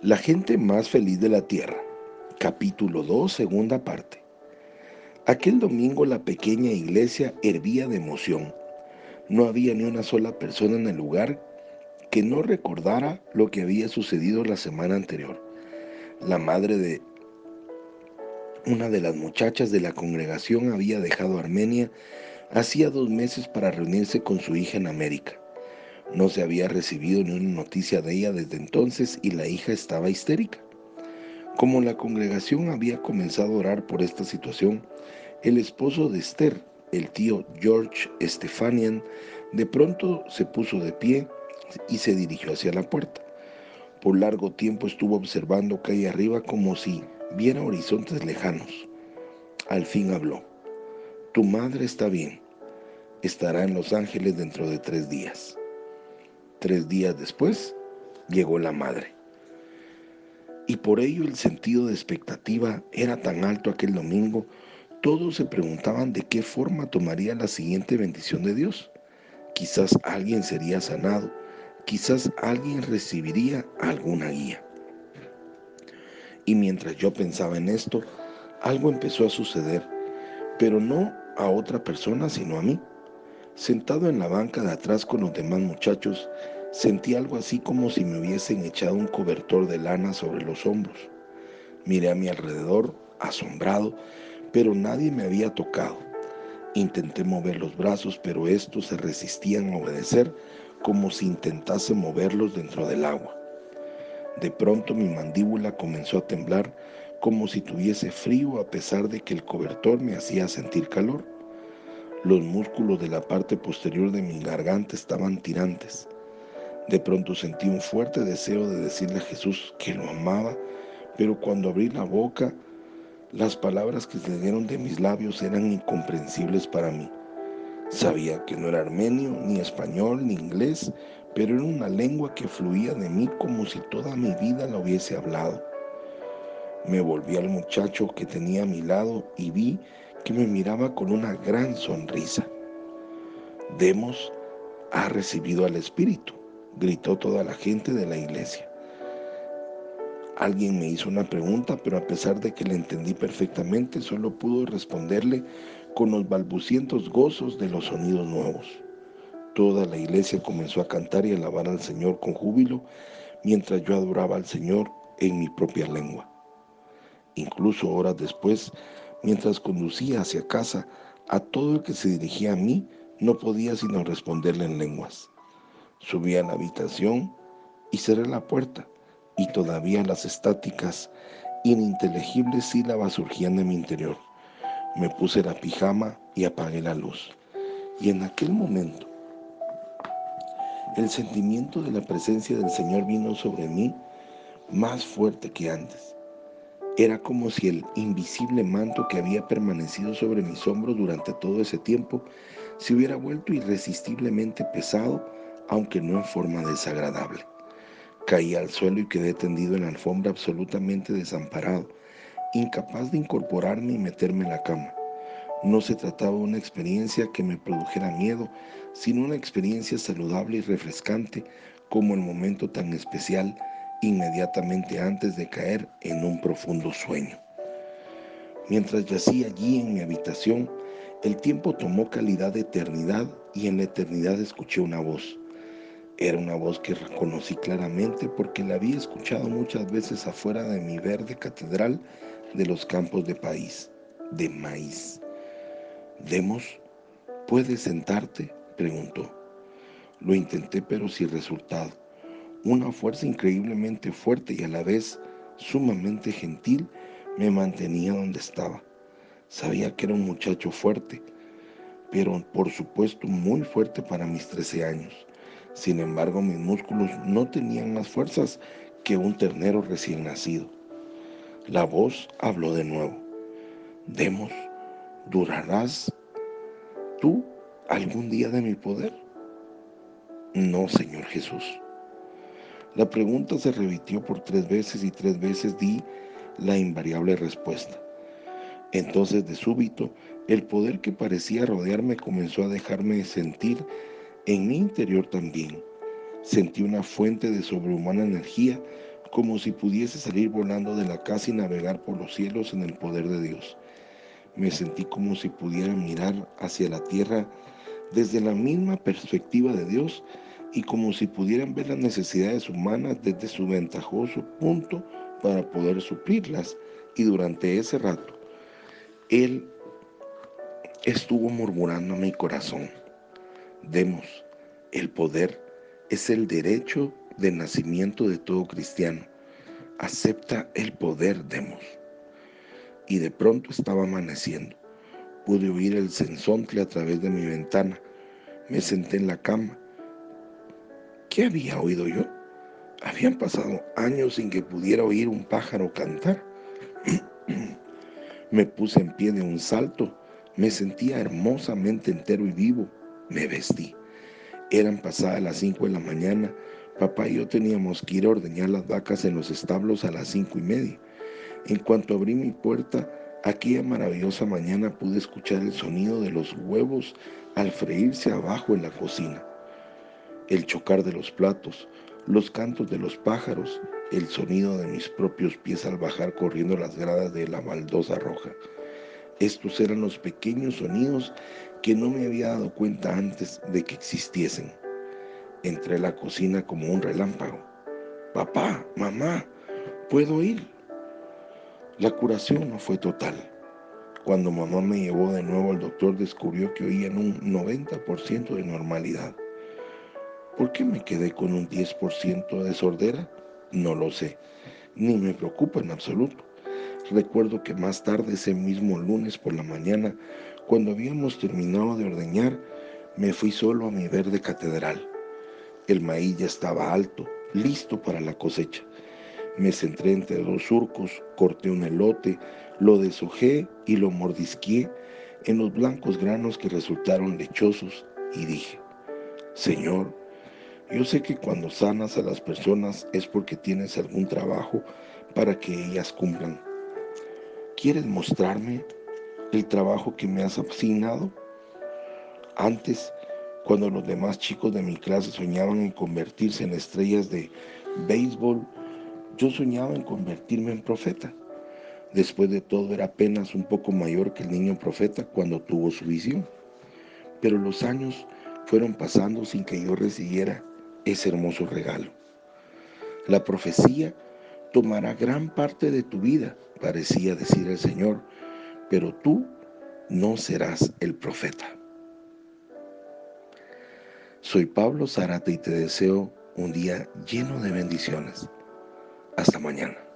La gente más feliz de la tierra. Capítulo 2, segunda parte. Aquel domingo la pequeña iglesia hervía de emoción. No había ni una sola persona en el lugar que no recordara lo que había sucedido la semana anterior. La madre de una de las muchachas de la congregación había dejado Armenia hacía dos meses para reunirse con su hija en América. No se había recibido ni una noticia de ella desde entonces y la hija estaba histérica. Como la congregación había comenzado a orar por esta situación, el esposo de Esther, el tío George Stefanian, de pronto se puso de pie y se dirigió hacia la puerta. Por largo tiempo estuvo observando calle arriba como si viera horizontes lejanos. Al fin habló. Tu madre está bien. Estará en Los Ángeles dentro de tres días. Tres días después llegó la madre. Y por ello el sentido de expectativa era tan alto aquel domingo, todos se preguntaban de qué forma tomaría la siguiente bendición de Dios. Quizás alguien sería sanado, quizás alguien recibiría alguna guía. Y mientras yo pensaba en esto, algo empezó a suceder, pero no a otra persona, sino a mí. Sentado en la banca de atrás con los demás muchachos, sentí algo así como si me hubiesen echado un cobertor de lana sobre los hombros. Miré a mi alrededor, asombrado, pero nadie me había tocado. Intenté mover los brazos, pero estos se resistían a obedecer como si intentase moverlos dentro del agua. De pronto mi mandíbula comenzó a temblar como si tuviese frío a pesar de que el cobertor me hacía sentir calor. Los músculos de la parte posterior de mi garganta estaban tirantes. De pronto sentí un fuerte deseo de decirle a Jesús que lo amaba, pero cuando abrí la boca, las palabras que salieron de mis labios eran incomprensibles para mí. Sabía que no era armenio, ni español, ni inglés, pero era una lengua que fluía de mí como si toda mi vida la hubiese hablado. Me volví al muchacho que tenía a mi lado y vi me miraba con una gran sonrisa. Demos ha recibido al Espíritu, gritó toda la gente de la iglesia. Alguien me hizo una pregunta, pero a pesar de que le entendí perfectamente, solo pudo responderle con los balbucientos gozos de los sonidos nuevos. Toda la iglesia comenzó a cantar y alabar al Señor con júbilo, mientras yo adoraba al Señor en mi propia lengua. Incluso horas después, Mientras conducía hacia casa, a todo el que se dirigía a mí no podía sino responderle en lenguas. Subí a la habitación y cerré la puerta, y todavía las estáticas, ininteligibles sílabas surgían de mi interior. Me puse la pijama y apagué la luz. Y en aquel momento, el sentimiento de la presencia del Señor vino sobre mí más fuerte que antes. Era como si el invisible manto que había permanecido sobre mis hombros durante todo ese tiempo se hubiera vuelto irresistiblemente pesado, aunque no en forma desagradable. Caí al suelo y quedé tendido en la alfombra absolutamente desamparado, incapaz de incorporarme y meterme en la cama. No se trataba de una experiencia que me produjera miedo, sino una experiencia saludable y refrescante como el momento tan especial inmediatamente antes de caer en un profundo sueño. Mientras yacía allí en mi habitación, el tiempo tomó calidad de eternidad y en la eternidad escuché una voz. Era una voz que reconocí claramente porque la había escuchado muchas veces afuera de mi verde catedral de los campos de país, de maíz. Demos, ¿puedes sentarte? preguntó. Lo intenté pero sin resultado. Una fuerza increíblemente fuerte y a la vez sumamente gentil me mantenía donde estaba. Sabía que era un muchacho fuerte, pero por supuesto muy fuerte para mis 13 años. Sin embargo, mis músculos no tenían más fuerzas que un ternero recién nacido. La voz habló de nuevo. Demos, ¿durarás tú algún día de mi poder? No, Señor Jesús. La pregunta se repitió por tres veces y tres veces di la invariable respuesta. Entonces de súbito, el poder que parecía rodearme comenzó a dejarme sentir en mi interior también. Sentí una fuente de sobrehumana energía como si pudiese salir volando de la casa y navegar por los cielos en el poder de Dios. Me sentí como si pudiera mirar hacia la tierra desde la misma perspectiva de Dios y como si pudieran ver las necesidades humanas desde su ventajoso punto para poder suplirlas. Y durante ese rato, Él estuvo murmurando a mi corazón, demos, el poder es el derecho de nacimiento de todo cristiano. Acepta el poder, demos. Y de pronto estaba amaneciendo. Pude oír el sensontle a través de mi ventana. Me senté en la cama ¿Qué había oído yo? Habían pasado años sin que pudiera oír un pájaro cantar. me puse en pie de un salto, me sentía hermosamente entero y vivo, me vestí. Eran pasadas las cinco de la mañana, papá y yo teníamos que ir a ordeñar las vacas en los establos a las cinco y media. En cuanto abrí mi puerta, aquella maravillosa mañana pude escuchar el sonido de los huevos al freírse abajo en la cocina el chocar de los platos, los cantos de los pájaros, el sonido de mis propios pies al bajar corriendo las gradas de la baldosa roja. Estos eran los pequeños sonidos que no me había dado cuenta antes de que existiesen. Entré a la cocina como un relámpago. Papá, mamá, ¿puedo ir? La curación no fue total. Cuando mamá me llevó de nuevo al doctor descubrió que oía en un 90% de normalidad. ¿Por qué me quedé con un 10% de sordera? No lo sé, ni me preocupa en absoluto. Recuerdo que más tarde, ese mismo lunes por la mañana, cuando habíamos terminado de ordeñar, me fui solo a mi verde catedral. El maíz ya estaba alto, listo para la cosecha. Me centré entre dos surcos, corté un elote, lo deshojé y lo mordisqué en los blancos granos que resultaron lechosos y dije, Señor, yo sé que cuando sanas a las personas es porque tienes algún trabajo para que ellas cumplan. ¿Quieres mostrarme el trabajo que me has asignado? Antes, cuando los demás chicos de mi clase soñaban en convertirse en estrellas de béisbol, yo soñaba en convertirme en profeta. Después de todo era apenas un poco mayor que el niño profeta cuando tuvo su visión. Pero los años fueron pasando sin que yo recibiera ese hermoso regalo. La profecía tomará gran parte de tu vida, parecía decir el Señor, pero tú no serás el profeta. Soy Pablo Zárate y te deseo un día lleno de bendiciones. Hasta mañana.